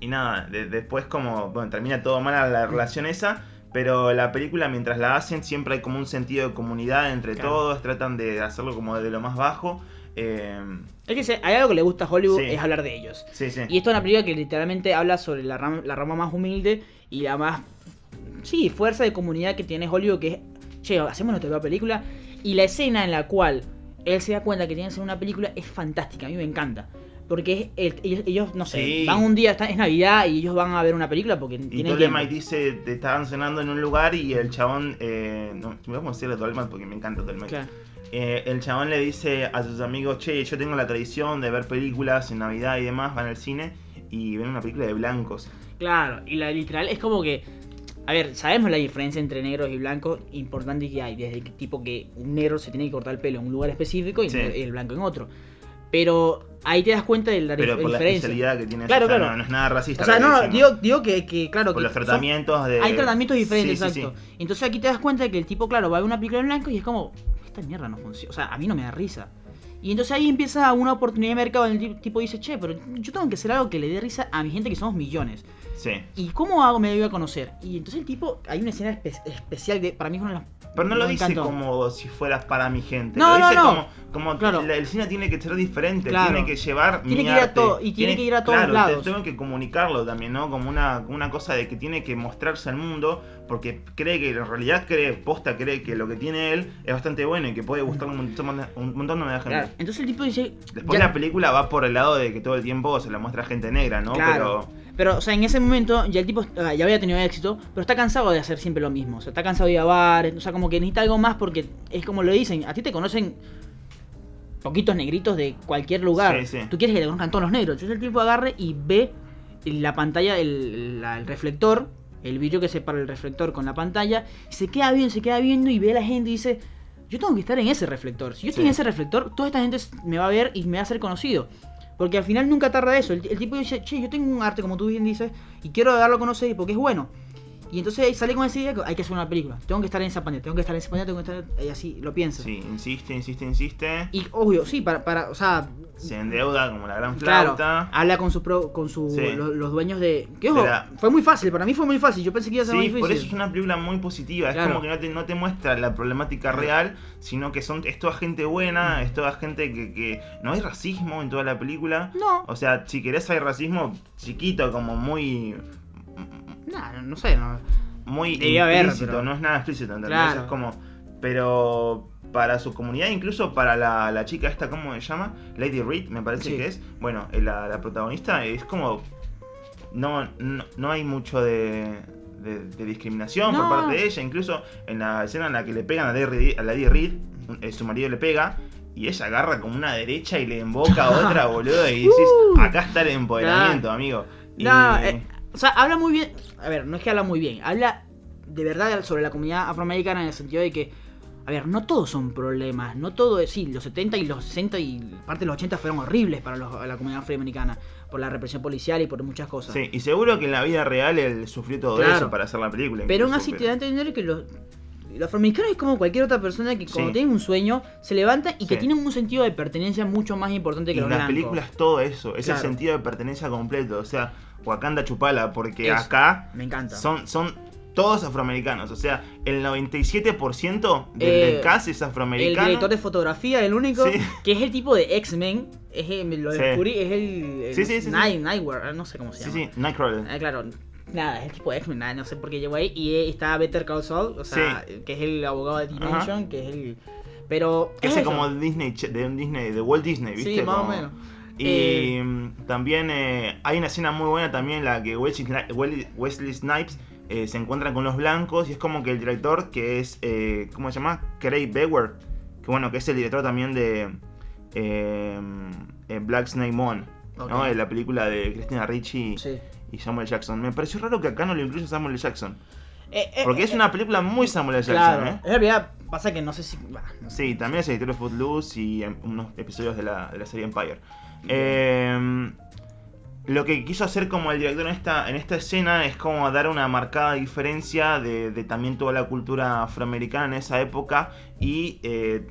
y nada, de- después como, bueno, termina todo mal la relación esa, pero la película mientras la hacen siempre hay como un sentido de comunidad entre Claro. todos, tratan de hacerlo como de lo más bajo. Eh, Es que se- hay algo que le gusta a Hollywood, Sí. es hablar de ellos. sí, sí. Y esto es una película que literalmente habla sobre la rama, la rama más humilde y la más, sí, fuerza de comunidad que tiene Hollywood, que es, che, hacemos nuestra propia película. Y la escena en la cual él se da cuenta que tiene que hacer una película es fantástica, a mí me encanta. Porque es el- ellos, ellos, no sé, Sí. van un día, es Navidad y ellos van a ver una película porque Y tienen Dolemite tiempo. dice, te estaban cenando en un lugar y el chabón, eh, no, voy a decirle Dolemite porque me encanta Dolemite. Claro. Eh, el chabón le dice a sus amigos, che, yo tengo la tradición de ver películas en Navidad y demás, van al cine y ven una película de blancos. Claro, y la literal es como que. A ver, sabemos la diferencia entre negros y blancos importante que hay. Desde que tipo que un negro se tiene que cortar el pelo en un lugar específico y Sí. el blanco en otro. Pero ahí te das cuenta de la, Pero dif- por la diferencia. especialidad que tiene Claro, o sea, claro. No, no es nada racista. O sea, que no, digo, digo que, que, claro, Por que los son- tratamientos de... hay tratamientos diferentes, Sí, exacto. sí. Entonces aquí te das cuenta de que el tipo, claro, va a ver una película en blanco y es como, esta mierda no funciona. O sea, a mí no me da risa. Y entonces ahí empieza una oportunidad de mercado en el ti- tipo dice, che, pero yo tengo que hacer algo que le dé risa a mi gente que somos millones. Sí. ¿Y cómo hago? Me voy a conocer. Y entonces el tipo, hay una escena espe- especial de, para mí es una de las... Pero no lo dice encantó. como si fueras para mi gente. No, lo no, dice no. como, como Claro. la- el cine tiene que ser diferente, Claro. tiene que llevar Tiene mi que ir a todo- y tiene que ir a todos claro, lados. te- Tengo que comunicarlo también, ¿no? Como una, una cosa de que tiene que mostrarse al mundo porque cree que en realidad cree, posta cree que lo que tiene él es bastante bueno y que puede gustarle un montón, un montón de gente. Claro. Entonces el tipo dice... Después ya- la película va por el lado de que todo el tiempo se la muestra gente negra, ¿no? Claro. Pero, o sea, en ese momento ya el tipo ya había tenido éxito, pero está cansado de hacer siempre lo mismo. O sea, está cansado de ir a bares, o sea, como que necesita algo más porque es como lo dicen, a ti te conocen poquitos negritos de cualquier lugar. Sí, sí. Tú quieres que te conozcan todos los negros. Entonces el tipo agarre y ve la pantalla, el, la- el reflector, el vidrio que separa el reflector con la pantalla, y se queda bien, se queda viendo y ve a la gente y dice, yo tengo que estar en ese reflector. Si yo estoy Sí. en ese reflector, toda esta gente me va a ver y me va a ser conocido. Porque al final nunca tarda eso. El, tipo dice, che, yo tengo un arte, como tú bien dices, y quiero darlo a conocer porque es bueno. Y entonces sale con esa idea que hay que hacer una película. Tengo que estar en esa pantalla, tengo que estar en esa pantalla, tengo que estar... Y así lo piensa. Sí, insiste, insiste, insiste. Y obvio, sí, para, para o sea, Se endeuda como la gran Claro, flauta. habla con su pro- con su Sí. los, los dueños de que ojo, la- fue muy fácil, para mí fue muy fácil, yo pensé que iba a ser muy Sí, difícil. por eso es una película muy positiva. Es como que no te, no te muestra la problemática real, sino que son, es toda gente buena, es toda gente que, que no hay racismo en toda la película. No, O sea, si querés hay racismo chiquito, como muy no, no sé, no. muy Debía haber, implícito, pero- no es nada explícito, ¿entendés? Claro. Es como, pero para su comunidad, incluso para la, la chica esta, ¿cómo se llama? Lady Reed, me parece Sí. que es. Bueno, eh, la, la protagonista es como, no, no, no hay mucho de, de- de discriminación No. por parte de ella, incluso en la escena en la que le pegan a Lady a Lady Reed, eh, su marido le pega. Y ella agarra como una derecha y le emboca a otra, boludo. Y decís, Uh. acá está el empoderamiento, amigo. Y- No, eh, o sea, habla muy bien, a ver, no es que habla muy bien, habla de verdad sobre la comunidad afroamericana en el sentido de que a ver, no todos son problemas, no todo es, sí, los 70 y los 60 y parte de los 80 fueron horribles para los- la comunidad afroamericana por la represión policial y por muchas cosas. Sí, y seguro que en la vida real él sufrió todo Claro. eso para hacer la película. Pero aún así te da a entender que los, los afroamericanos es como cualquier otra persona que cuando Sí. tienen un sueño se levantan y que Sí. tienen un sentido de pertenencia mucho más importante Y que los la blancos. película es todo eso, es Claro. el sentido de pertenencia completo. O sea, Wakanda Chupala, porque Eso. acá Me encanta. son, son todos afroamericanos. O sea, el 97% del, Eh, del cast es el afroamericano. director de fotografía, el único, Sí. que es el tipo de X-Men, es el- lo Sí. descubrí, es el, el Sí, sí, sí, sí. Night, Nightware, no sé cómo se Sí, llama. sí, Nightcrawler. Ah, claro, nada, es tipo X-Men, nada, no sé por qué llegó ahí. Y eh, está Better Call Saul, o sea, que es el abogado de Dimension, que es el. Pero. ¿qué es Ese como Disney, de un Disney, de Walt Disney, ¿viste? Sí, más o menos. Y Eh, también eh, hay una escena muy buena también en la que Wesley, Snipes eh, se encuentra con los blancos y es como que el director que es, ¿cómo se llama? Craig Bewer, que bueno, que es el director también de Black Snake Moon, ¿no? De la película de Christina Ricci Sí. y Samuel Jackson. Me pareció raro que acá no lo incluya Samuel Jackson, Eh, eh, porque es eh, una película muy Samuel Jackson, Claro, ¿eh? en realidad pasa que no sé si. bah, no sé. Sí, también es el director de Footloose y em, unos episodios de la, de la serie Empire. Eh, lo que quiso hacer como el director en esta, en esta escena es como dar una marcada diferencia de, de también toda la cultura afroamericana en esa época y eh,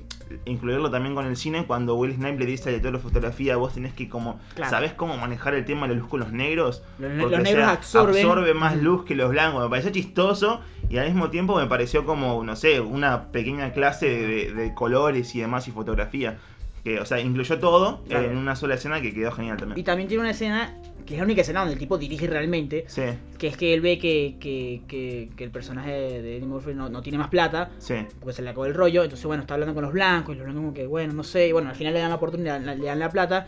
incluirlo también con el cine cuando Will Snipe le dice al director de fotografía vos tenés que como Claro. sabés cómo manejar el tema de la luz con los negros Los, porque, los o negros sea, absorben. absorbe más luz que los blancos. Me pareció chistoso y al mismo tiempo me pareció como, no sé, una pequeña clase de colores y demás y fotografía. Que, o sea, incluyó todo Claro. en una sola escena que quedó genial Y también. también tiene una escena, que es la única escena donde el tipo dirige realmente, Sí, que es que él ve que, que, que, que el personaje de Eddie Murphy no, no tiene más plata, sí, porque se le acabó el rollo, entonces bueno, está hablando con los blancos, y los blancos como que, bueno, no sé, y bueno, al final le dan la oportunidad, le dan la plata,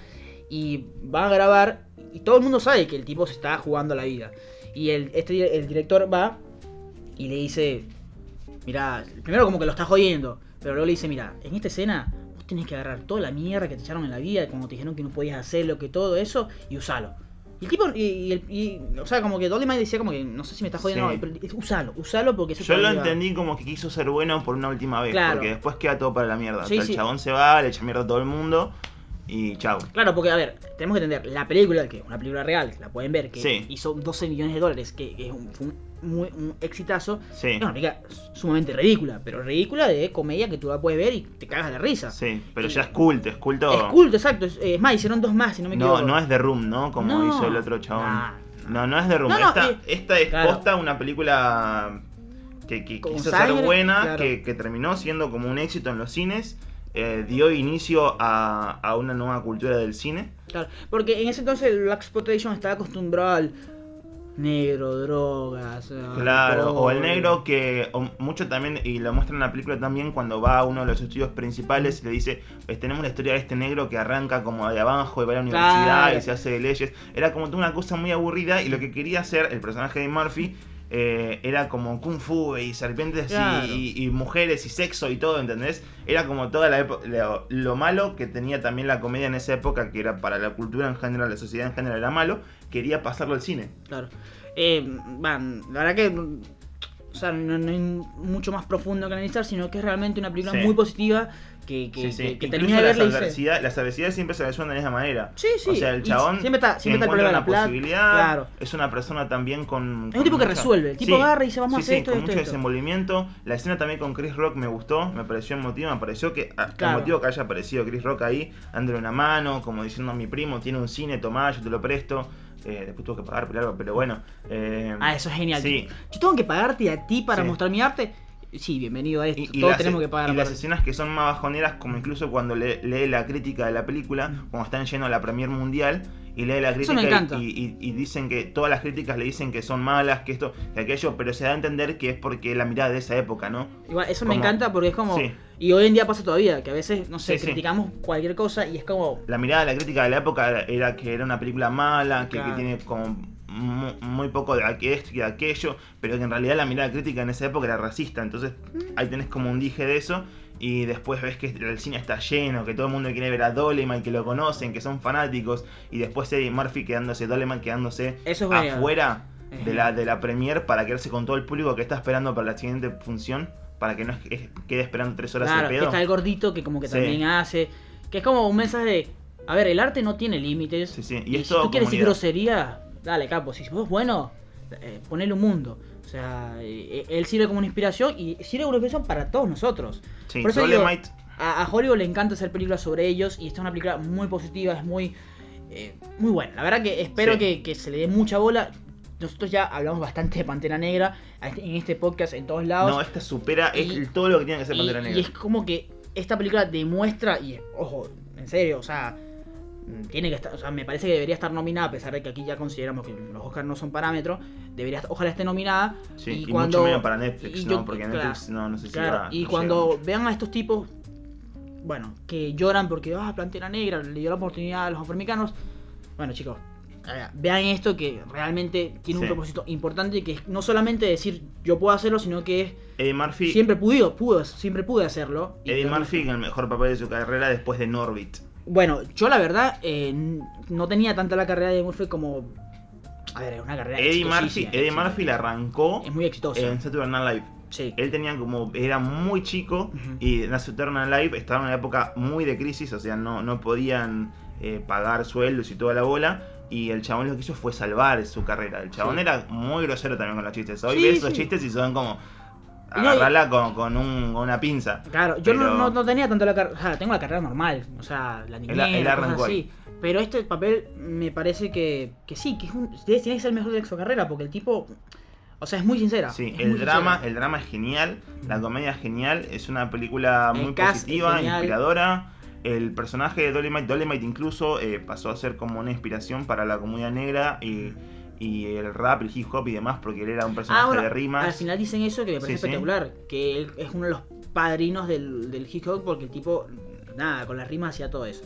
y van a grabar, y todo el mundo sabe que el tipo se está jugando la vida. Y el, este, el director va y le dice, mira, primero como que lo está jodiendo, pero luego le dice, mira, en esta escena tenés que agarrar toda la mierda que te echaron en la vida, como te dijeron que no podías hacerlo, que todo eso, y usalo. Y el tipo, y, y o sea, como que Dolly decía como que, no sé si me está jodiendo, Sí. no, pero es- usalo, usalo porque eso Yo lo va a ayudar". entendí como que quiso ser bueno por una última vez, Claro. porque después queda todo para la mierda. Sí, O sea, sí. El chabón se va, le echa mierda a todo el mundo y chau. Claro, porque a ver, tenemos que entender, la película, que es una película real, la pueden ver, que hizo 12 millones de dólares, que, que es un, fue un, muy, un exitazo, Sí, es una película sumamente ridícula, pero ridícula de comedia que tú la puedes ver y te cagas de risa. sí, pero ya es culto, es culto. Es culto, exacto. Es, es más, hicieron dos más, si no me No, equivoco. no es The Room, ¿no? Como No. hizo el otro chabón. Nah, no, no es The Room. No, no, esta, eh, esta es claro. posta una película que, que quiso sangre, ser buena, claro. que, que terminó siendo como un éxito en los cines. eh, dio inicio a, a una nueva cultura del cine. Claro, porque en ese entonces el Black Exploitation estaba acostumbrado al negro, drogas. al Claro, o el negro que mucho también, y lo muestra en la película también cuando va a uno de los estudios principales y le dice, "Pues tenemos la historia de este negro que arranca como de abajo y va a la universidad Claro. y se hace de leyes. Era como una cosa muy aburrida y lo que quería hacer el personaje de Murphy eh, era como kung fu y serpientes y- Claro. y, y mujeres y sexo y todo, ¿entendés? Era como toda la época, lo, lo malo que tenía también la comedia en esa época, que era para la cultura en general, la sociedad en general era malo, quería pasarlo al cine. Claro. Eh, van, la verdad que. O sea, no, no hay mucho más profundo que analizar, sino que es realmente una película Sí. muy positiva que, que, Sí, sí. que, termina de las verla y dice. adversidades, las adversidades siempre se resuelven de esa manera. Sí, sí. O sea, el chabón siempre está, siempre está el problema encuentra de la plata. posibilidad, Claro. es una persona también con... Es un tipo que resuelve, el tipo agarra y dice, vamos a sí, hacer sí, esto, con esto, mucho esto. desenvolvimiento. La escena también con Chris Rock me gustó, me pareció emotiva, me pareció que a- Claro. emotivo que haya aparecido Chris Rock ahí, dándole una mano, como diciendo a mi primo, tiene un cine, tomá, yo te lo presto. Eh, después tuvo que pagar pero bueno. eh, Ah, eso es genial. Sí. Yo tengo que pagarte a ti para Sí. mostrar mi arte. Sí, bienvenido a esto. Y, y Todos las, tenemos que pagar y las escenas que son más bajoneras, como incluso cuando le- lee la crítica de la película, cuando están yendo a la Premier Mundial y lee la crítica y- dicen que todas las críticas le dicen que son malas, que esto, que aquello, pero se da a entender que es porque la mirada de esa época, ¿no? Igual, eso me encanta porque es como. Sí. Y hoy en día pasa todavía, que a veces, no sé, Sí, sí. criticamos cualquier cosa y es como. La mirada de la crítica de la época era, que era una película mala, que, tiene como mu- muy, poco de esto y de aquello, pero que en realidad la mirada crítica en esa época era racista, entonces Mm. ahí tenés como un dije de eso. Y después ves que el cine está lleno, que todo el mundo quiere ver a Doleman, que lo conocen, que son fanáticos. Y después Eddie Murphy quedándose, Doleman quedándose Eso es genial. afuera Es de la, de la premier para quedarse con todo el público que está esperando para la siguiente función. Para que no quede esperando tres horas Claro, de que pedo. está el gordito que como que Sí. también hace. Que es como un mensaje de. A ver, el arte no tiene límites. Sí, sí, y Y, es si tú quieres decir grosería, dale, capo. Si vos bueno, eh, ponele un mundo. O sea, eh, él sirve como una inspiración y sirve como una inspiración para todos nosotros. Sí, Por eso digo, a, a Hollywood le encanta hacer películas sobre ellos y esta es una película muy positiva, es muy, eh, muy buena. La verdad que espero Sí. que, que se le dé mucha bola. Nosotros ya hablamos bastante de Pantera Negra este- en este podcast en todos lados. No, esta supera es Y- todo lo que tiene que ser y, Pantera y Negra. es como que esta película demuestra, y ojo, en serio, o sea, tiene que estar, o sea, me parece que debería estar nominada, a pesar de que aquí ya consideramos que los Oscars no son parámetro, debería, ojalá esté nominada. Sí, y, cuando, mucho menos para Netflix, y ¿no? Porque claro, Netflix no, no sé si claro, va- y no cuando vean a estos tipos, bueno, que lloran porque, ah, Plantera Negra le dio la oportunidad a los afroamericanos, bueno, chicos, ver, vean esto que realmente tiene un propósito importante, que es no solamente decir yo puedo hacerlo, sino que es Eddie Murphy, siempre pude, pude, siempre pude hacerlo. y Eddie Murphy en el mejor papel de su carrera después de Norbit. Bueno, yo la verdad eh, no tenía tanta la carrera de Murphy como... A ver, es una carrera Eddie Murphy, Eddie. Murphy la arrancó Es muy exitosa. en Saturday Night Live. Sí. Él tenía como, era muy chico y en Saturday Night Live estaba en una época muy de crisis, o sea, no, no podían eh, pagar sueldos y toda la bola. Y el chabón lo que hizo fue salvar su carrera. El chabón Sí. era muy grosero también con los chistes. Hoy Sí, ves esos sí. chistes y son como agarrarla con, con un- una pinza. Claro, yo no, Pero- no, no tenía tanto la carrera, o sea, tengo la carrera normal, o sea, la él cosas arrancó así. Pero este papel me parece que, que sí, que es un, tiene que ser el mejor de su carrera, porque el tipo, o sea, es muy sincera. Sí, el drama, sincera. el drama es genial, la comedia es genial, es una película El muy positiva, inspiradora. El personaje de Dolemite, Dolemite incluso eh, pasó a ser como una inspiración para la comunidad negra y, y el rap, el hip hop y demás, porque él era un personaje Ah, bueno, de rimas. Al final dicen eso que me parece Sí, sí. espectacular, que él es uno de los padrinos del, del hip hop porque el tipo, nada, con las rimas hacía todo eso.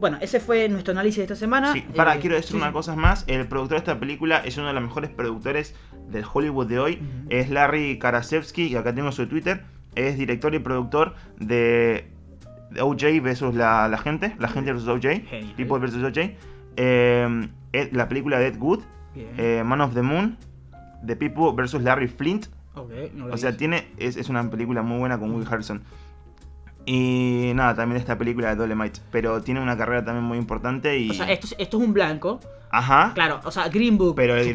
Bueno, ese fue nuestro análisis de esta semana. Sí, para, Eh, quiero decir sí, una sí. cosa más. El productor de esta película es uno de los mejores productores del Hollywood de hoy. Es Larry Karasevsky, y acá tengo su Twitter. Es director y productor de OJ versus la, la gente. La gente versus OJ. Genial. People versus OJ. Eh, eh, la película Dead Good. Eh, Man of the Moon. The People versus Larry Flint. No O sea, tiene es, es una película muy buena con Will Harrison. Y nada, también esta película de Dolemite. Pero tiene una carrera también muy importante y... O sea, esto, es- esto es un blanco. Ajá. Claro, o sea, Green Book. Pero el,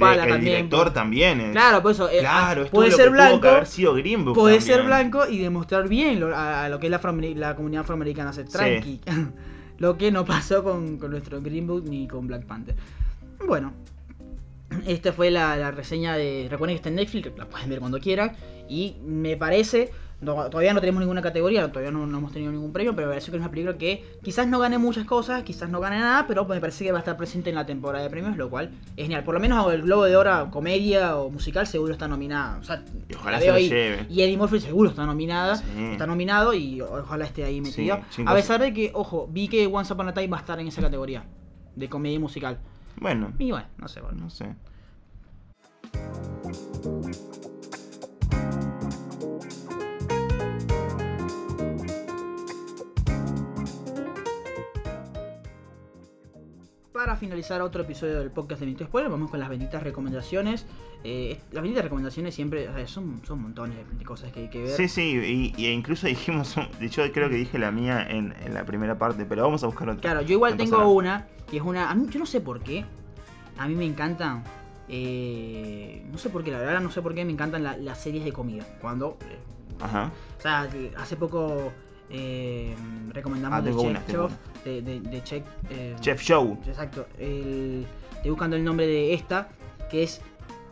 director por- también es. Claro, por eso. eh, Claro, esto puede es lo ser blanco. haber sido Green Book Puede también. ser blanco y demostrar bien lo- a, a lo que es la, la comunidad afroamericana, ser Sí. tranqui. lo que no pasó con, con nuestro Green Book ni con Black Panther. Bueno, esta fue la, la reseña de. Recuerden que está en Netflix, la pueden ver cuando quieran. Y me parece. no- todavía no tenemos ninguna categoría, todavía no, no hemos tenido ningún premio, pero me parece que es una película que quizás no gane muchas cosas, quizás no gane nada, pero me parece que va a estar presente en la temporada de premios, lo cual es genial. Por lo menos el Globo de Oro, comedia o musical, seguro está nominada. O sea, Y ojalá se lo ahí. lleve. Y Eddie Murphy seguro está nominada. Sí. Está nominado y ojalá esté ahí metido. Sí, a pesar de que, ojo, vi que Once Upon a Time va a estar en esa categoría de comedia y musical. Bueno, Y bueno, no sé, bueno. no sé. Para finalizar otro episodio del podcast de Minuto Spoiler, vamos con las benditas recomendaciones. Eh, las benditas recomendaciones siempre o sea, son, son montones de cosas que hay que ver. Sí, sí, y, y incluso dijimos, yo creo que dije la mía en, en la primera parte, pero vamos a buscar otra. Claro, yo igual No tengo nada. una, que es una... a mí- yo no sé por qué. A mí me encantan... eh, no sé por qué, la verdad no sé por qué me encantan la- las series de comida. Cuando... eh, Ajá. o sea, hace poco eh, recomendamos Ah, de tengo Chef de, de, de Chef, eh, Chef Show. Exacto. El, estoy buscando el nombre de esta, que es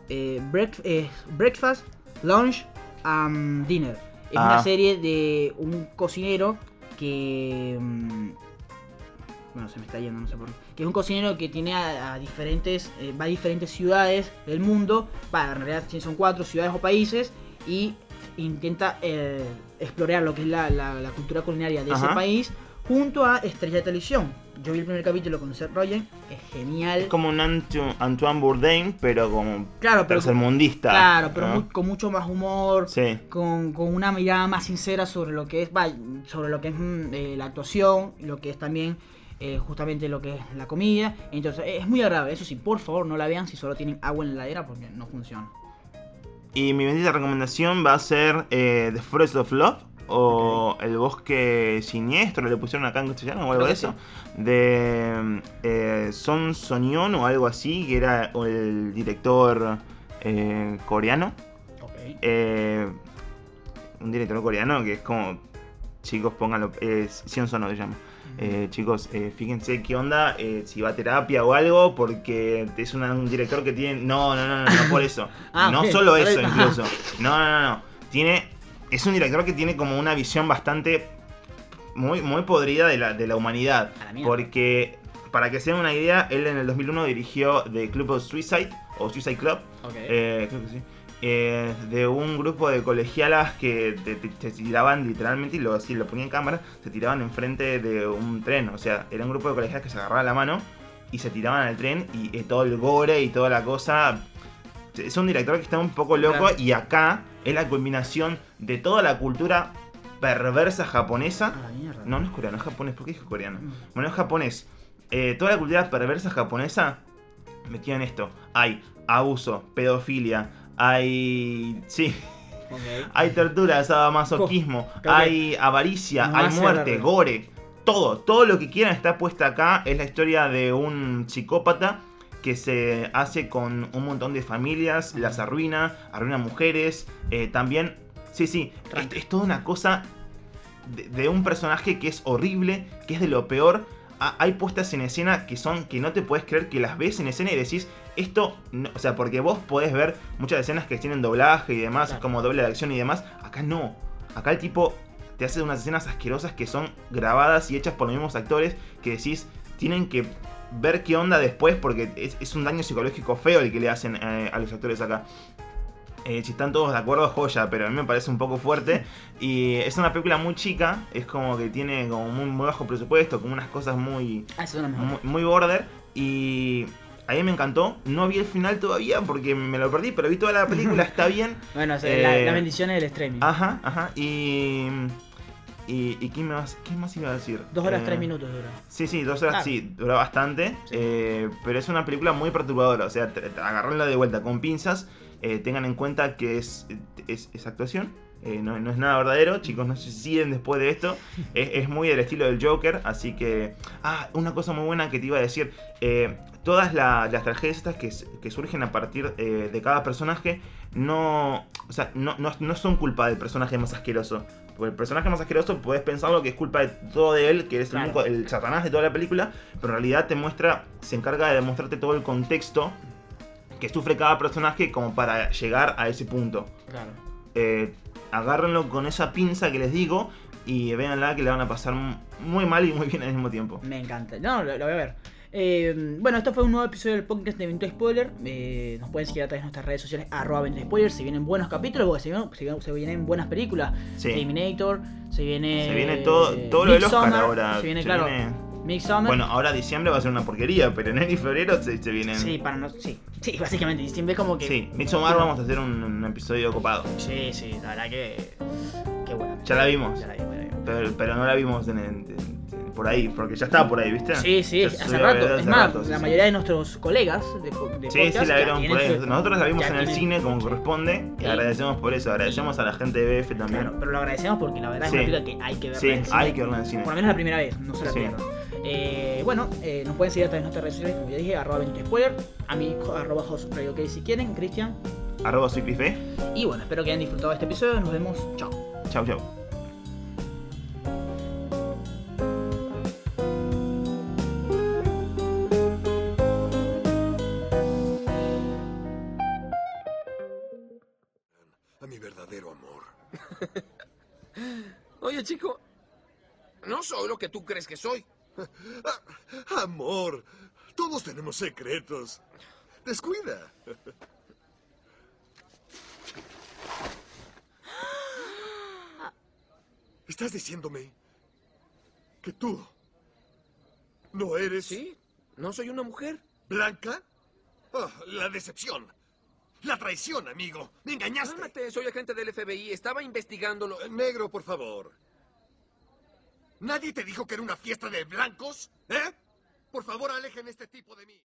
eh, Break- eh, Breakfast, Lunch and Dinner. Es Ah. una serie de un cocinero que... mm, bueno, se me está yendo, no sé por qué. Que es un cocinero que tiene a, a diferentes... eh, va a diferentes ciudades del mundo. Va, en realidad son cuatro ciudades o países. Y intenta eh, explorar lo que es la, la- la cultura culinaria de ese país junto a estrellas de televisión. Yo vi el primer capítulo con Seth Rogen, es genial. Es como un Antu- Antoine Bourdain, pero como Claro, pero, tercermundista. claro, pero ¿no? muy- con mucho más humor, Sí. con, con una mirada más sincera sobre lo que es, sobre lo que es mm, eh, la actuación, lo que es también eh, justamente lo que es la comida. Entonces es muy agradable. Eso sí, por favor no la vean si solo tienen agua en la heladera porque no funciona. Y mi bendita recomendación va a ser eh, The Forest of Love o El Bosque Siniestro, le pusieron acá en castellano o algo de sí. eso, de eh, Son Sonyeon o algo así, que era el director eh, coreano. Eh, un director coreano que es como, chicos, pónganlo, eh, Sion Sono se llama. Eh, chicos, fíjense qué onda, si va a terapia o algo, porque es una- un director que tiene... No, no, no, no, no por eso. Ah, no solo eso incluso. No, no, no, no. Tiene... Es un director que tiene como una visión bastante... Muy, muy podrida de la, de la humanidad. La. Porque para que se den una idea, él en el 2001 dirigió The Club of Suicide, o Suicide Club, Ok. eh, creo que sí, eh, de un grupo de colegialas que te tiraban literalmente, y lo, así lo ponía en cámara, se tiraban enfrente de un tren. O sea, era un grupo de colegialas que se agarraban la mano y se tiraban al tren y eh, todo el gore y toda la cosa. Es un director que está un poco loco Claro. y acá es la culminación de toda la cultura perversa japonesa. Ah, mierda. No, no es coreano, es japonés. ¿Por qué dije coreano? Mm. Bueno, es japonés. Eh, toda la cultura perversa japonesa metida en esto. Hay abuso, pedofilia, hay... Sí, hay tortura, sadomasoquismo, que hay avaricia, hay muerte, gore. Todo, todo lo que quieran está puesta acá. Es la historia de un psicópata que se hace con un montón de familias, las arruina, arruina mujeres. eh, también, sí, sí, es, toda una cosa de, de un personaje que es horrible, que es de lo peor. Ah, hay puestas en escena que son que no te puedes creer que las ves en escena y decís, esto, no- o sea, porque vos podés ver muchas escenas que tienen doblaje y demás, Claro. como doble de acción y demás. Acá no. Acá el tipo te hace unas escenas asquerosas que son grabadas y hechas por los mismos actores que decís, tienen que ver qué onda después porque es, es un daño psicológico feo el que le hacen eh, a los actores acá. Eh, si están todos de acuerdo, joya, pero a mí me parece un poco fuerte. Y es una película muy chica, es como que tiene como muy, muy bajo presupuesto, como unas cosas muy, Ah, muy, muy border. Y a mí me encantó. No vi el final todavía porque me lo perdí, pero vi toda la película, está bien. Bueno, o sea, la- Eh, las bendiciones del streaming. Ajá, ajá. Y. ¿Y, y qué, más, qué más iba a decir? Dos horas, Eh, tres minutos dura. Sí, sí, dos horas, Claro. sí, dura bastante. Sí. eh, pero es una película muy perturbadora. O sea, agarrarla de vuelta con pinzas. eh, tengan en cuenta que es, es, es actuación. no, no es nada verdadero, chicos, no se siguen después de esto. Es, es muy del estilo del Joker, así que... Ah, una cosa muy buena que te iba a decir. todas la- las tragedias estas que, que surgen a partir de cada personaje no, o sea, no, no, no son culpa del personaje más asqueroso. El personaje más asqueroso puedes pensarlo que es culpa de todo de él, que es el, Claro. el satanás de toda la película, pero en realidad te muestra, se encarga de demostrarte todo el contexto que sufre cada personaje como para llegar a ese punto. Claro. Eh, agárrenlo con esa pinza que les digo y véanla que le van a pasar muy mal y muy bien al mismo tiempo. Me encanta. No, lo, lo voy a ver. Eh, bueno, esto fue un nuevo episodio del podcast de Evento Spoiler. Eh, nos pueden seguir a través de nuestras redes sociales, arroba Evento Spoiler. Se vienen buenos capítulos, porque se vienen, se vienen- se vienen buenas películas. Sí. Terminator, se viene. Se viene todo, todo lo del Oscar ahora. Se viene, se claro, viene- Midsommar. Bueno, ahora diciembre va a ser una porquería, pero enero y febrero se, se vienen. Sí, para no. Sí, sí, básicamente. Y siempre es como que. Sí, Midsommar vamos a hacer un, un episodio copado. Sí, sí, la verdad que. Qué buena. Ya la vimos. Ya la vimos, ya la vimos. Pero, pero no la vimos en- en- en- por ahí, porque ya estaba por ahí, ¿viste? Sí, sí, Ya hace rato. Es más, rato, sí, la sí. mayoría de nuestros colegas de, de Sí, podcast sí, la vieron por ahí. Nosotros la vimos en el cine como corresponde y Sí. agradecemos por eso. Agradecemos a la gente de BF también. Claro, pero lo agradecemos porque la verdad Sí. es una película que hay que verla Sí, en cine. hay que verla en el cine. Por lo menos la primera vez, no se la Sí. pierdan. Eh, bueno, eh, nos pueden seguir a través de nuestras redes sociales, como ya dije, arroba 20 spoiler, a mí arroba host radio ok si quieren, Cristian. Arroba soy Pife. Y bueno, espero que hayan disfrutado este episodio, nos vemos, chao. Chau, chau. Lo que tú crees que soy. Ah, amor, todos tenemos secretos. Descuida. ¿Estás diciéndome que tú no eres Sí, no soy una mujer. blanca? Ah, la decepción. La traición, amigo. Me engañaste. Cálmate, soy agente del FBI. Estaba investigándolo. Negro, por favor. ¿Nadie te dijo que era una fiesta de blancos? ¿Eh? Por favor, alejen este tipo de mí.